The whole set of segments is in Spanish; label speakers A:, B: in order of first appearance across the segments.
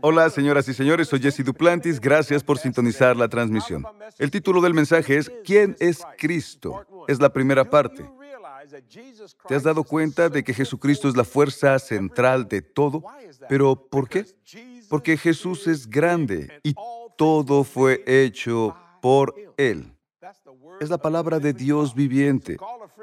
A: Hola, señoras y señores, soy Jesse Duplantis. Gracias por sintonizar la transmisión. El título del mensaje es ¿Quién es Cristo? Es la primera parte. ¿Te has dado cuenta de que Jesucristo es la fuerza central de todo? Pero ¿por qué? Porque Jesús es grande y todo fue hecho por Él. Es la palabra de Dios viviente.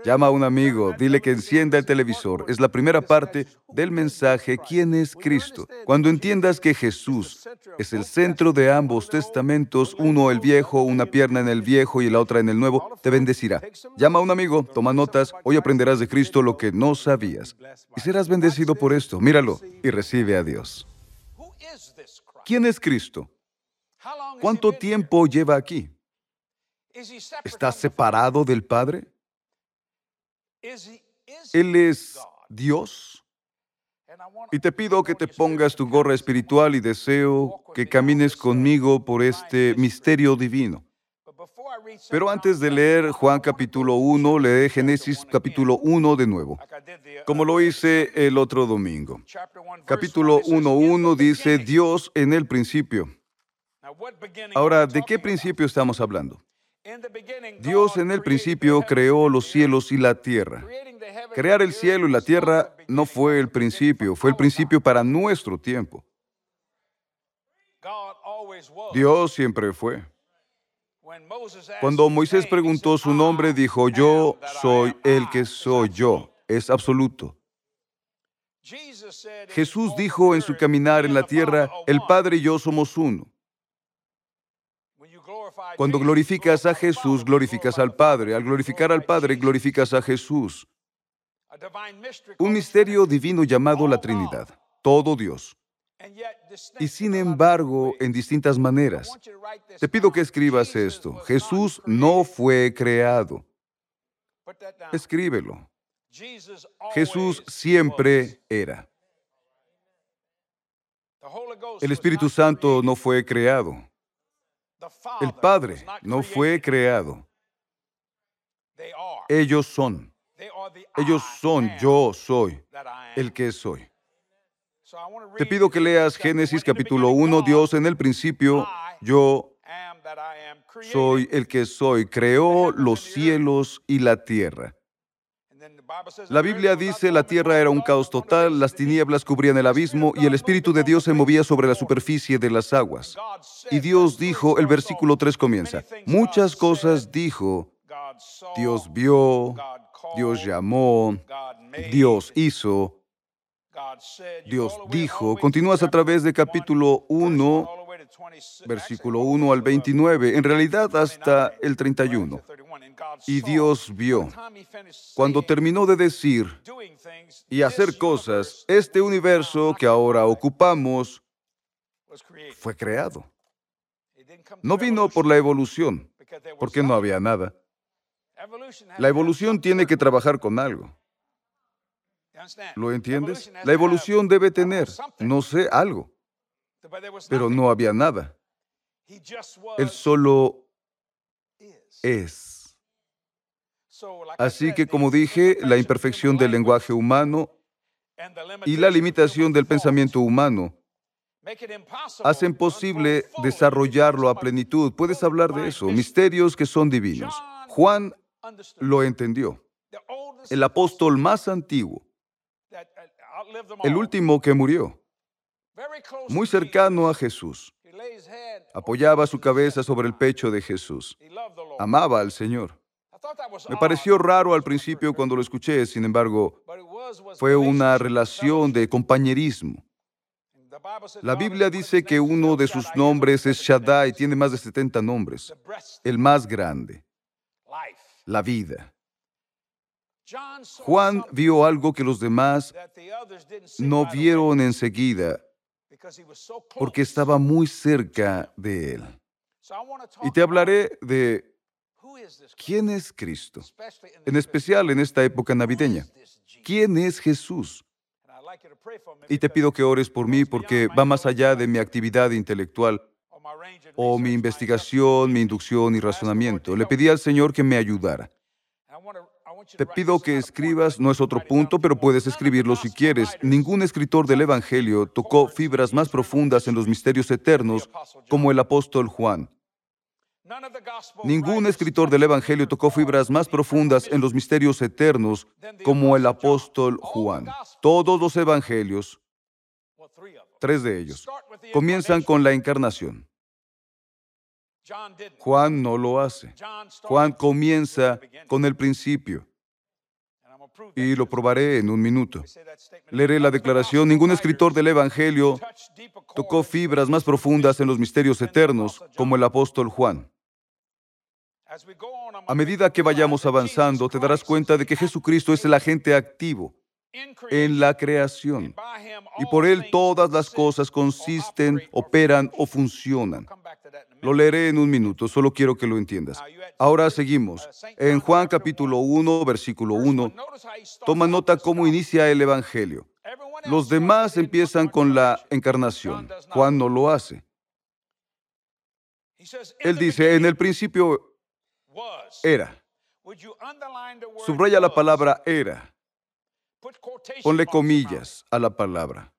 A: Llama a un amigo, dile que encienda el televisor. Es la primera parte del mensaje ¿Quién es Cristo? Cuando entiendas que Jesús es el centro de ambos testamentos, uno el viejo, una pierna en el viejo y la otra en el nuevo, te bendecirá. Llama a un amigo, toma notas, hoy aprenderás de Cristo lo que no sabías. Y serás bendecido por esto. Míralo y recibe a Dios. ¿Quién es Cristo? ¿Cuánto tiempo lleva aquí? ¿Está separado del Padre? Él es Dios. Y te pido que te pongas tu gorra espiritual y deseo que camines conmigo por este misterio divino. Pero antes de leer Juan capítulo 1, lee Génesis capítulo 1 de nuevo, como lo hice el otro domingo. Capítulo 1.1 dice Dios en el principio. Ahora, ¿de qué principio estamos hablando? Dios en el principio creó los cielos y la tierra. Crear el cielo y la tierra no fue el principio, fue el principio para nuestro tiempo. Dios siempre fue. Cuando Moisés preguntó su nombre, dijo, yo soy el que soy yo. Es absoluto. Jesús dijo en su caminar en la tierra, el Padre y yo somos uno. Cuando glorificas a Jesús, glorificas al Padre. Al glorificar al Padre, glorificas a Jesús. Un misterio divino llamado la Trinidad, todo Dios. Y sin embargo, en distintas maneras. Te pido que escribas esto. Jesús no fue creado. Escríbelo. Jesús siempre era. El Espíritu Santo no fue creado. El Padre no fue creado. Ellos son. Ellos son, yo soy, el que soy. Te pido que leas Génesis capítulo 1, Dios en el principio, yo soy el que soy, creó los cielos y la tierra. La Biblia dice, la tierra era un caos total, las tinieblas cubrían el abismo y el Espíritu de Dios se movía sobre la superficie de las aguas. Y Dios dijo, el versículo 3 comienza, muchas cosas dijo, Dios vio, Dios llamó, Dios hizo, Dios dijo. Continúas a través de capítulo 1, versículo 1 al 29, en realidad hasta el 31. Y Dios vio. Cuando terminó de decir y hacer cosas, este universo que ahora ocupamos fue creado. No vino por la evolución, porque no había nada. La evolución tiene que trabajar con algo. ¿Lo entiendes? La evolución debe tener, no sé, algo. Pero no había nada. Él solo es. Así que, como dije, la imperfección del lenguaje humano y la limitación del pensamiento humano hacen posible desarrollarlo a plenitud. Puedes hablar de eso, misterios que son divinos. Juan lo entendió. El apóstol más antiguo, el último que murió, muy cercano a Jesús. Apoyaba su cabeza sobre el pecho de Jesús. Amaba al Señor. Me pareció raro al principio cuando lo escuché, sin embargo, fue una relación de compañerismo. La Biblia dice que uno de sus nombres es Shaddai, tiene más de 70 nombres. El más grande, la vida. Juan vio algo que los demás no vieron enseguida porque estaba muy cerca de él. Y te hablaré de quién es Cristo, en especial en esta época navideña. ¿Quién es Jesús? Y te pido que ores por mí porque va más allá de mi actividad intelectual o mi investigación, mi inducción y razonamiento. Le pedí al Señor que me ayudara. Te pido que escribas, no es otro punto, pero puedes escribirlo si quieres. Ningún escritor del Evangelio tocó fibras más profundas en los misterios eternos como el apóstol Juan. Ningún escritor del Evangelio tocó fibras más profundas en los misterios eternos como el apóstol Juan. Todos los evangelios, tres de ellos, comienzan con la encarnación. Juan no lo hace. Juan comienza con el principio. Y lo probaré en un minuto. Leeré la declaración. Ningún escritor del Evangelio tocó fibras más profundas en los misterios eternos como el apóstol Juan. A medida que vayamos avanzando, te darás cuenta de que Jesucristo es el agente activo en la creación. Y por Él todas las cosas consisten, operan o funcionan. Lo leeré en un minuto, solo quiero que lo entiendas. Ahora seguimos. En Juan capítulo 1, versículo 1, toma nota cómo inicia el Evangelio. Los demás empiezan con la encarnación. Juan no lo hace. Él dice, en el principio era. Subraya la palabra era. Ponle comillas a la palabra.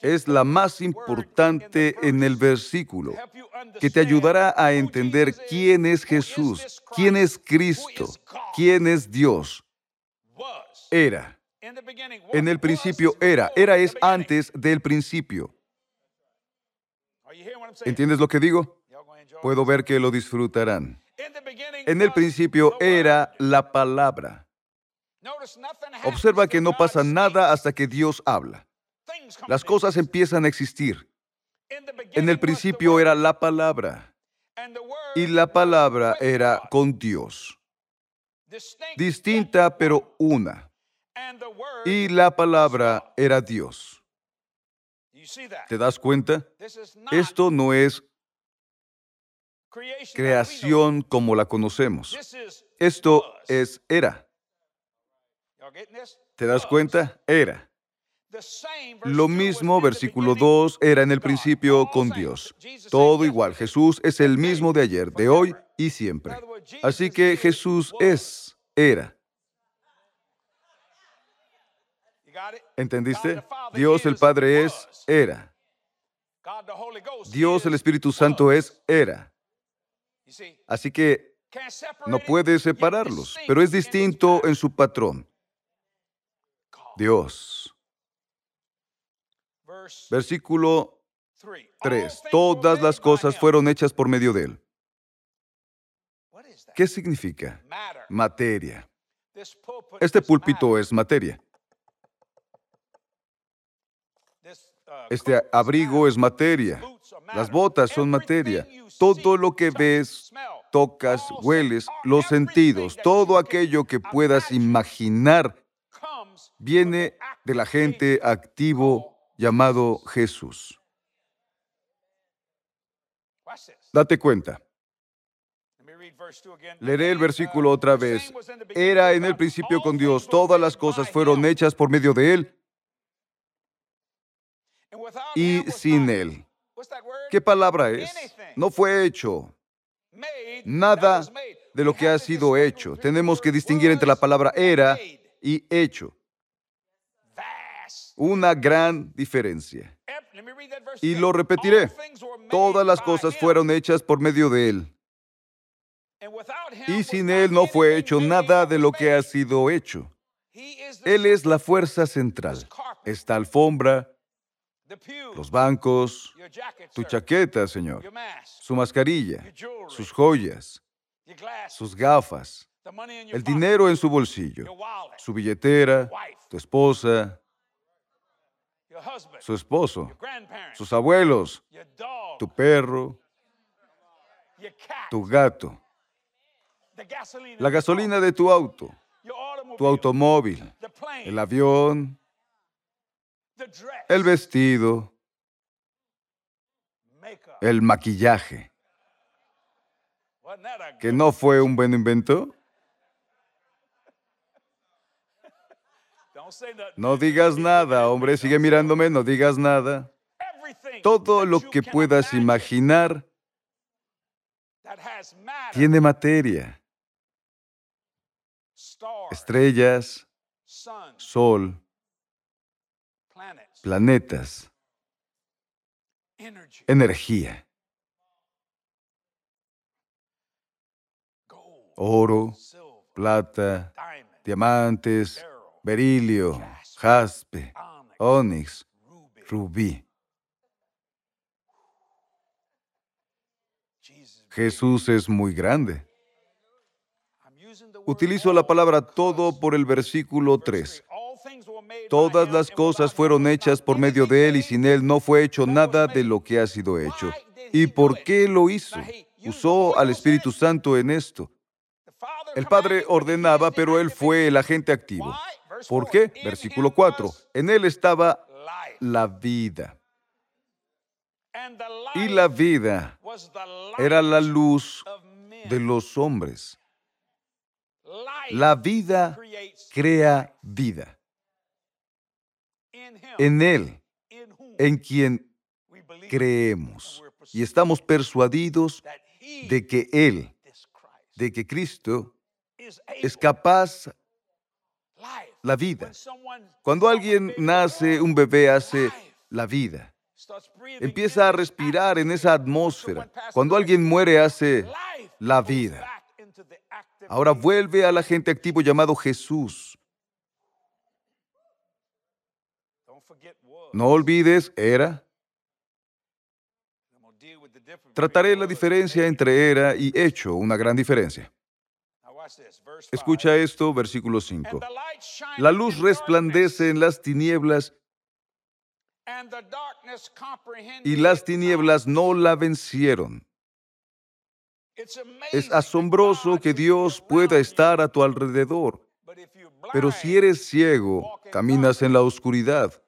A: Es la más importante en el versículo, que te ayudará a entender quién es Jesús, quién es Cristo, quién es Dios. Era. En el principio era. Era es antes del principio. ¿Entiendes lo que digo? Puedo ver que lo disfrutarán. En el principio era la palabra. Observa que no pasa nada hasta que Dios habla. Las cosas empiezan a existir. En el principio era la palabra. Y la palabra era con Dios. Distinta pero una. Y la palabra era Dios. ¿Te das cuenta? Esto no es creación como la conocemos. Esto es era. ¿Te das cuenta? Era. Lo mismo, versículo 2, era en el principio con Dios. Todo igual. Jesús es el mismo de ayer, de hoy y siempre. Así que Jesús es, era. ¿Entendiste? Dios el Padre es, era. Dios el Espíritu Santo es, era. Así que no puede separarlos, pero es distinto en su patrón. Dios. Versículo 3. Todas las cosas fueron hechas por medio de Él. ¿Qué significa? Materia. Este púlpito es materia. Este abrigo es materia. Las botas son materia. Todo lo que ves, tocas, hueles, los sentidos, todo aquello que puedas imaginar, viene del agente activo llamado Jesús. Date cuenta. Leeré el versículo otra vez. Era en el principio con Dios, todas las cosas fueron hechas por medio de Él y sin Él. ¿Qué palabra es? No fue hecho. Nada de lo que ha sido hecho. Tenemos que distinguir entre la palabra era y hecho. Una gran diferencia. Y lo repetiré. Todas las cosas fueron hechas por medio de Él. Y sin Él no fue hecho nada de lo que ha sido hecho. Él es la fuerza central. Esta alfombra, los bancos, tu chaqueta, Señor, su mascarilla, sus joyas, sus gafas, el dinero en su bolsillo, su billetera, tu esposa, su esposo, sus abuelos, tu perro, tu gato, la gasolina de tu auto, tu automóvil, el avión, el vestido, el maquillaje. ¿Que no fue un buen invento? No digas nada, hombre, sigue mirándome, no digas nada. Todo lo que puedas imaginar tiene materia. estrellas, sol, planetas, energía, oro, plata, diamantes, berilio, jaspe, onix, rubí. Jesús es muy grande. Utilizo la palabra todo por el versículo 3. Todas las cosas fueron hechas por medio de Él y sin Él no fue hecho nada de lo que ha sido hecho. ¿Y por qué lo hizo? Usó al Espíritu Santo en esto. El Padre ordenaba, pero Él fue el agente activo. ¿Por qué? Versículo 4. En Él estaba la vida. Y la vida era la luz de los hombres. La vida crea vida. En Él, en quien creemos y estamos persuadidos de que Él, de que Cristo es capaz la vida. Cuando alguien nace, un bebé hace la vida. Empieza a respirar en esa atmósfera. Cuando alguien muere, hace la vida. Ahora vuelve al agente activo llamado Jesús. No olvides, era. Trataré la diferencia entre era y hecho, una gran diferencia. Escucha esto, versículo 5. La luz resplandece en las tinieblas y las tinieblas no la vencieron. Es asombroso que Dios pueda estar a tu alrededor, pero si eres ciego, caminas en la oscuridad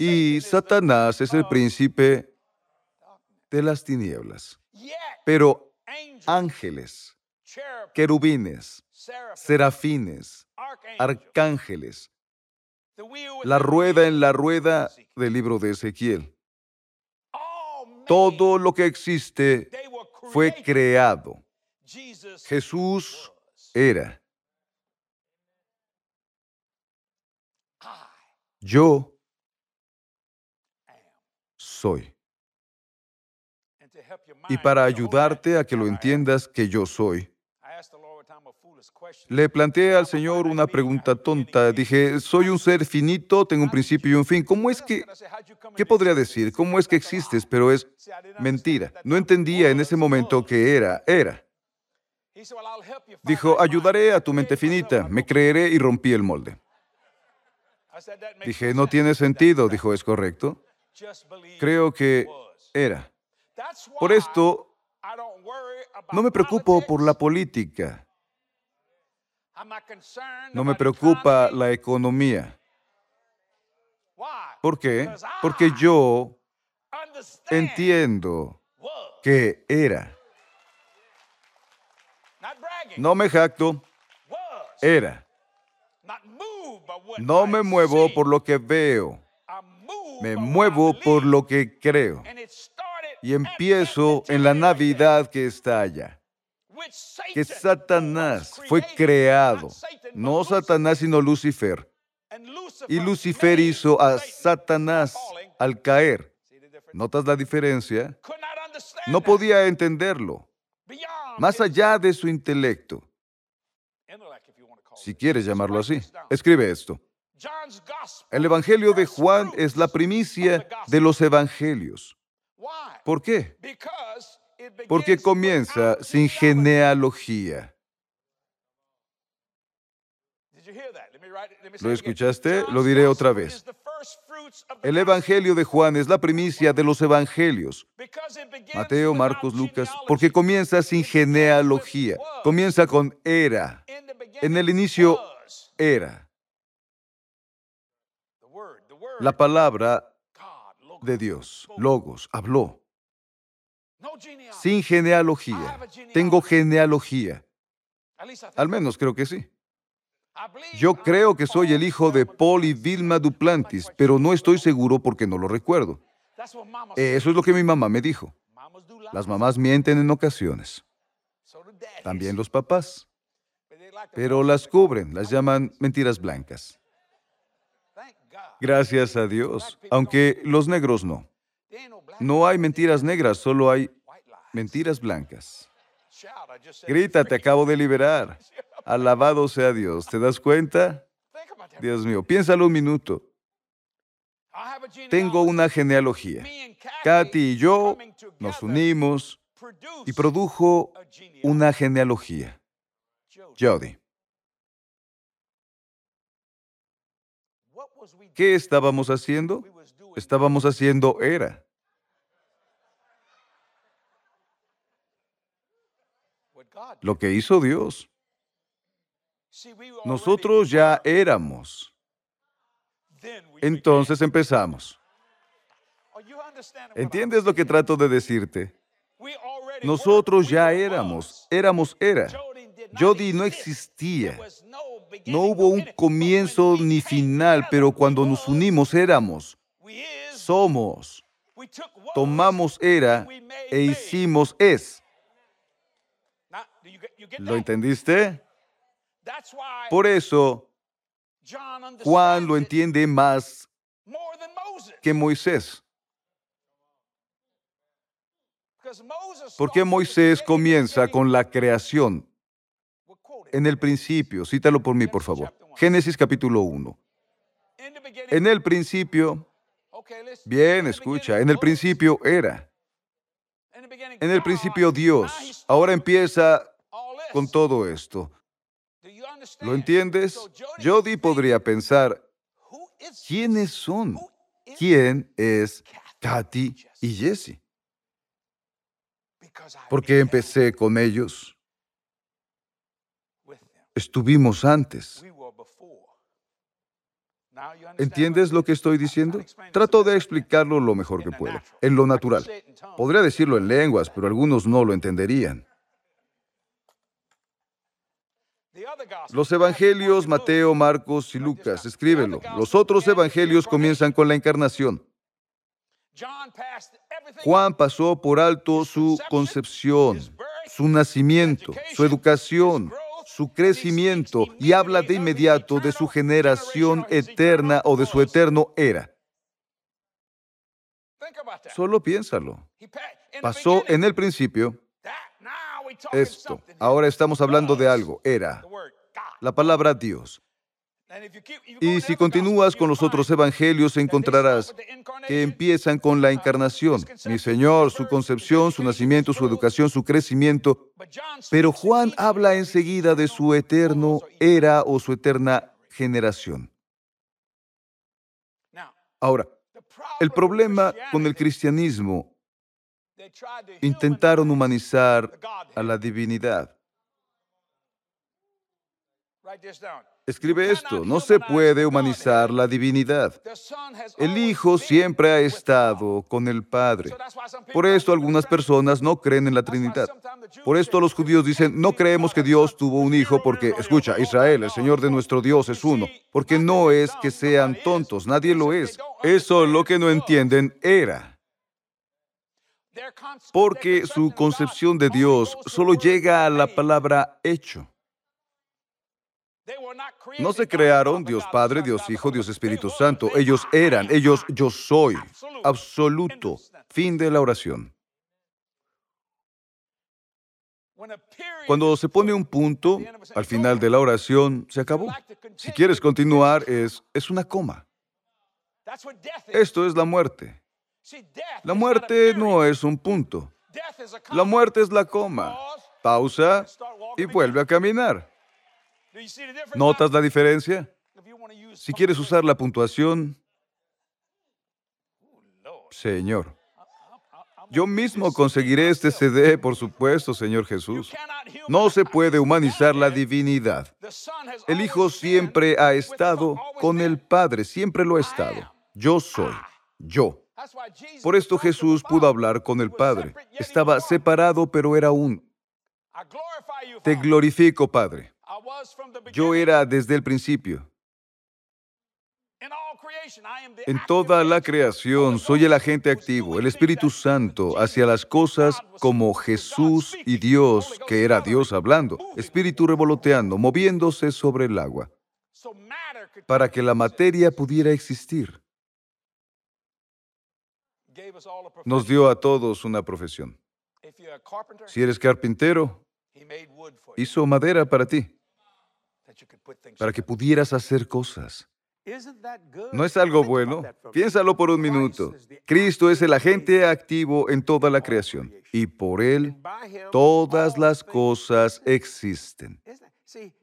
A: y Satanás es el príncipe de las tinieblas. Pero ángeles, querubines, serafines, arcángeles, la rueda en la rueda del libro de Ezequiel. Todo lo que existe fue creado. Jesús era. Yo soy. Y para ayudarte a que lo entiendas que yo soy, le planteé al Señor una pregunta tonta. Dije, soy un ser finito, tengo un principio y un fin. ¿Cómo es que, qué podría decir? ¿Cómo es que existes? Pero es mentira. No entendía en ese momento que era, era. Dijo, ayudaré a tu mente finita, me creeré y rompí el molde. Dije, no tiene sentido. Dijo, ¿es correcto? Creo que era. Por esto, no me preocupo por la política. No me preocupa la economía. ¿Por qué? Porque yo entiendo que era. No me jacto. Era. No me muevo por lo que veo. Me muevo por lo que creo. Y empiezo en la Navidad que está allá que Satanás fue creado, no Satanás sino Lucifer. Y Lucifer hizo a Satanás al caer. ¿Notas la diferencia? No podía entenderlo, más allá de su intelecto. Si quieres llamarlo así, escribe esto. El Evangelio de Juan es la primicia de los Evangelios. ¿Por qué? porque comienza sin genealogía. ¿Lo escuchaste? Lo diré otra vez. El Evangelio de Juan es la primicia de los Evangelios. Mateo, Marcos, Lucas, porque comienza sin genealogía. Comienza con era. En el inicio, era. La palabra de Dios, Logos, habló sin genealogía. Tengo genealogía. Al menos creo que sí. Yo creo que soy el hijo de Paul y Vilma Duplantis, pero no estoy seguro porque no lo recuerdo. Eso es lo que mi mamá me dijo. Las mamás mienten en ocasiones. También los papás. pero las cubren, las llaman mentiras blancas. Gracias a Dios, aunque los negros no. No hay mentiras negras, solo hay mentiras blancas. Grita, te acabo de liberar. Alabado sea Dios. ¿Te das cuenta? Dios mío, piénsalo un minuto. Tengo una genealogía. Katy y yo nos unimos y produjo una genealogía. Jody. ¿Qué estábamos haciendo? Estábamos haciendo era. Lo que hizo Dios. Nosotros ya éramos. Entonces empezamos. ¿Entiendes lo que trato de decirte? Nosotros ya éramos, éramos era. Jody no existía. No hubo un comienzo ni final, pero cuando nos unimos éramos, somos. Tomamos era e hicimos es. ¿Lo entendiste? Por eso, Juan lo entiende más que Moisés. Porque Moisés comienza con la creación. En el principio, cítalo por mí, por favor. Génesis capítulo 1. En el principio, bien, escucha, en el principio era. En el principio Dios. Ahora empieza con todo esto. ¿Lo entiendes? Jody podría pensar, ¿quiénes son? ¿Quién es Katy y Jesse? Porque empecé con ellos. Estuvimos antes. ¿Entiendes lo que estoy diciendo? Trato de explicarlo lo mejor que puedo, en lo natural. Podría decirlo en lenguas, pero algunos no lo entenderían. Los evangelios, Mateo, Marcos y Lucas, escríbelo. Los otros evangelios comienzan con la encarnación. Juan pasó por alto su concepción, su nacimiento, su educación, su crecimiento y habla de inmediato de su generación eterna o de su eterno era. Solo piénsalo. Pasó en el principio esto. Ahora estamos hablando de algo, era la palabra Dios. Y si continúas con los otros evangelios, encontrarás que empiezan con la encarnación, mi Señor, su concepción, su nacimiento, su educación, su crecimiento. Pero Juan habla enseguida de su eterno era o su eterna generación. Ahora, el problema con el cristianismo, intentaron humanizar a la divinidad. Escribe esto, no se puede humanizar la divinidad. El Hijo siempre ha estado con el Padre. Por esto algunas personas no creen en la Trinidad. Por esto los judíos dicen, no creemos que Dios tuvo un hijo porque, escucha, Israel, el Señor de nuestro Dios es uno. Porque no es que sean tontos, nadie lo es. Eso lo que no entienden era. Porque su concepción de Dios solo llega a la palabra hecho. No se crearon Dios Padre, Dios Hijo, Dios Espíritu Santo. Ellos eran, ellos yo soy. Absoluto. Fin de la oración. Cuando se pone un punto al final de la oración, se acabó. Si quieres continuar, es, es una coma. Esto es la muerte. La muerte no es un punto. La muerte es la coma. Pausa y vuelve a caminar. ¿Notas la diferencia? Si quieres usar la puntuación, Señor. Yo mismo conseguiré este CD, por supuesto, Señor Jesús. No se puede humanizar la divinidad. El Hijo siempre ha estado con el Padre, siempre lo ha estado. Yo soy, yo. Por esto Jesús pudo hablar con el Padre. Estaba separado, pero era un. Te glorifico, Padre. Yo era desde el principio. En toda la creación soy el agente activo, el Espíritu Santo, hacia las cosas como Jesús y Dios, que era Dios hablando, Espíritu revoloteando, moviéndose sobre el agua, para que la materia pudiera existir. Nos dio a todos una profesión. Si eres carpintero, hizo madera para ti, para que pudieras hacer cosas. ¿No es algo bueno? Piénsalo por un minuto. Cristo es el agente activo en toda la creación y por Él todas las cosas existen.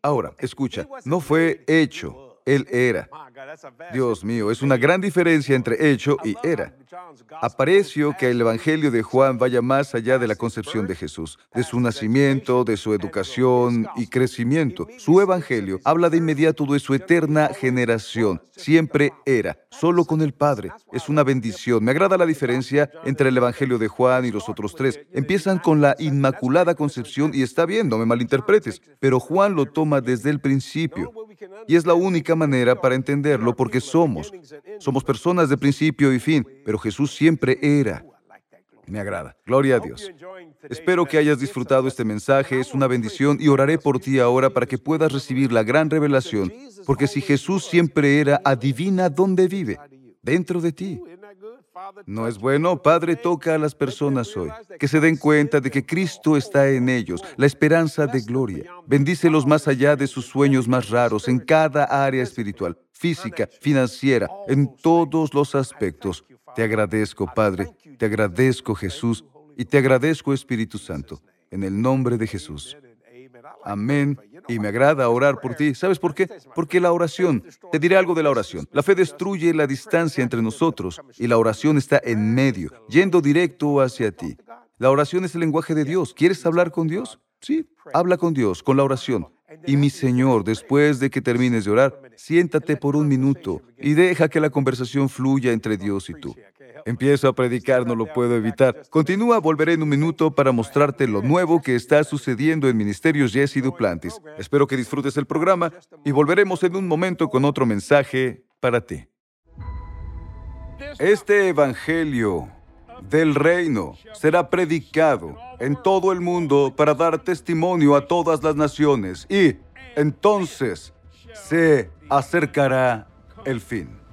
A: Ahora, escucha, no fue hecho, él era. Dios mío, es una gran diferencia entre hecho y era. Aprecio que el Evangelio de Juan vaya más allá de la concepción de Jesús, de su nacimiento, de su educación y crecimiento. Su Evangelio habla de inmediato de su eterna generación. Siempre era, solo con el Padre. Es una bendición. Me agrada la diferencia entre el Evangelio de Juan y los otros tres. Empiezan con la Inmaculada Concepción y está bien, no me malinterpretes, pero Juan lo toma desde el principio. Y es la única manera para entenderlo porque somos. Somos personas de principio y fin, pero Jesús siempre era. Me agrada. Gloria a Dios. Espero que hayas disfrutado este mensaje. Es una bendición y oraré por ti ahora para que puedas recibir la gran revelación. Porque si Jesús siempre era, adivina dónde vive. Dentro de ti. ¿No es bueno? Padre, toca a las personas hoy, que se den cuenta de que Cristo está en ellos, la esperanza de gloria. Bendícelos más allá de sus sueños más raros, en cada área espiritual, física, financiera, en todos los aspectos. Te agradezco, Padre, te agradezco, Jesús, y te agradezco, Espíritu Santo, en el nombre de Jesús. Amén. Y me agrada orar por ti. ¿Sabes por qué? Porque la oración, te diré algo de la oración. La fe destruye la distancia entre nosotros y la oración está en medio, yendo directo hacia ti. La oración es el lenguaje de Dios. ¿Quieres hablar con Dios? Sí, habla con Dios, con la oración. Y mi Señor, después de que termines de orar, siéntate por un minuto y deja que la conversación fluya entre Dios y tú. Empiezo a predicar, no lo puedo evitar. Continúa, volveré en un minuto para mostrarte lo nuevo que está sucediendo en Ministerios Jesse Duplantis. Espero que disfrutes el programa y volveremos en un momento con otro mensaje para ti. Este Evangelio del reino será predicado en todo el mundo para dar testimonio a todas las naciones y entonces se acercará el fin.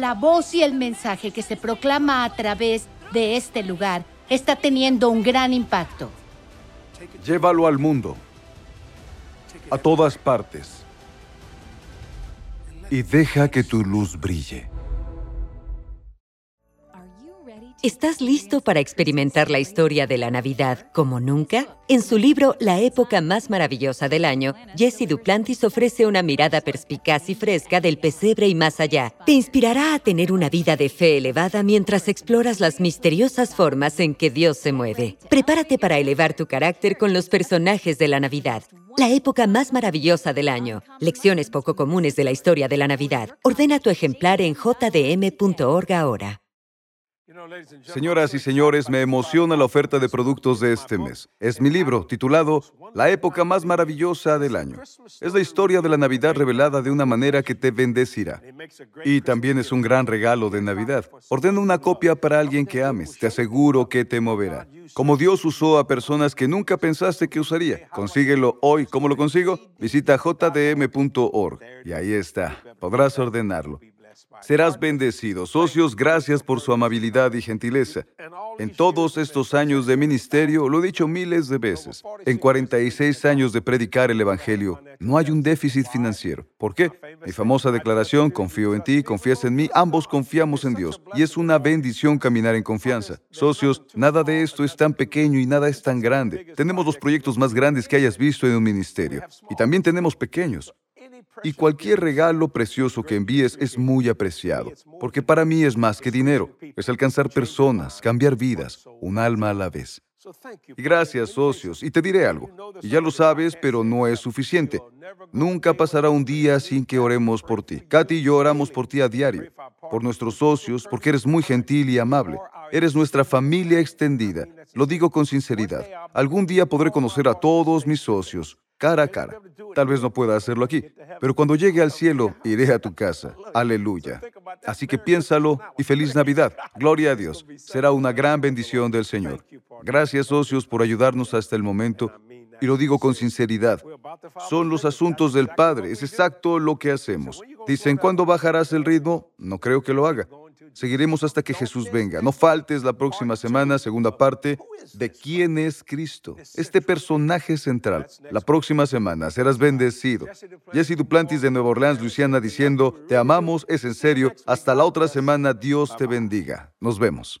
B: La voz y el mensaje que se proclama a través de este lugar está teniendo un gran impacto.
A: Llévalo al mundo, a todas partes, y deja que tu luz brille.
C: ¿Estás listo para experimentar la historia de la Navidad como nunca? En su libro La época más maravillosa del año, Jesse Duplantis ofrece una mirada perspicaz y fresca del pesebre y más allá. Te inspirará a tener una vida de fe elevada mientras exploras las misteriosas formas en que Dios se mueve. Prepárate para elevar tu carácter con los personajes de la Navidad. La época más maravillosa del año. Lecciones poco comunes de la historia de la Navidad. Ordena tu ejemplar en jdm.org ahora.
A: Señoras y señores, me emociona la oferta de productos de este mes. Es mi libro titulado La época más maravillosa del año. Es la historia de la Navidad revelada de una manera que te bendecirá. Y también es un gran regalo de Navidad. Ordena una copia para alguien que ames. Te aseguro que te moverá. Como Dios usó a personas que nunca pensaste que usaría. Consíguelo hoy. ¿Cómo lo consigo? Visita jdm.org. Y ahí está. Podrás ordenarlo. Serás bendecido. Socios, gracias por su amabilidad y gentileza. En todos estos años de ministerio, lo he dicho miles de veces, en 46 años de predicar el Evangelio, no hay un déficit financiero. ¿Por qué? Mi famosa declaración, confío en ti, confías en mí, ambos confiamos en Dios. Y es una bendición caminar en confianza. Socios, nada de esto es tan pequeño y nada es tan grande. Tenemos los proyectos más grandes que hayas visto en un ministerio. Y también tenemos pequeños. Y cualquier regalo precioso que envíes es muy apreciado, porque para mí es más que dinero, es alcanzar personas, cambiar vidas, un alma a la vez. Y gracias, socios. Y te diré algo. Y ya lo sabes, pero no es suficiente. Nunca pasará un día sin que oremos por ti. Katy y yo oramos por ti a diario, por nuestros socios, porque eres muy gentil y amable. Eres nuestra familia extendida. Lo digo con sinceridad. Algún día podré conocer a todos mis socios, cara a cara. Tal vez no pueda hacerlo aquí, pero cuando llegue al cielo, iré a tu casa. Aleluya. Así que piénsalo y feliz Navidad. Gloria a Dios. Será una gran bendición del Señor. Gracias, socios, por ayudarnos hasta el momento. Y lo digo con sinceridad. Son los asuntos del Padre. Es exacto lo que hacemos. Dicen, ¿cuándo bajarás el ritmo? No creo que lo haga. Seguiremos hasta que Jesús venga. No faltes la próxima semana, segunda parte, de quién es Cristo. Este personaje central. La próxima semana serás bendecido. Jesse Duplantis de Nueva Orleans, Luisiana, diciendo, te amamos, es en serio. Hasta la otra semana, Dios te bendiga. Nos vemos.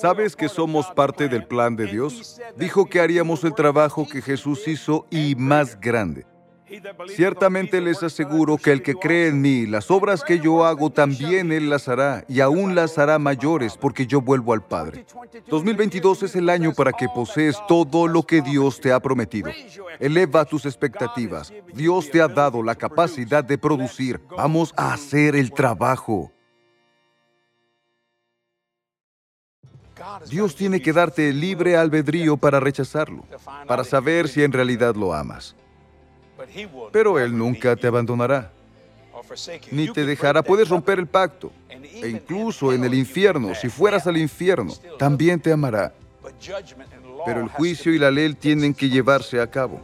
A: ¿Sabes que somos parte del plan de Dios? Dijo que haríamos el trabajo que Jesús hizo y más grande. Ciertamente les aseguro que el que cree en mí, las obras que yo hago también Él las hará, y aún las hará mayores, porque yo vuelvo al Padre. 2022 es el año para que posees todo lo que Dios te ha prometido. Eleva tus expectativas. Dios te ha dado la capacidad de producir. Vamos a hacer el trabajo. Dios tiene que darte libre albedrío para rechazarlo, para saber si en realidad lo amas. Pero Él nunca te abandonará, ni te dejará. Puedes romper el pacto, e incluso en el infierno, si fueras al infierno, también te amará. Pero el juicio y la ley tienen que llevarse a cabo.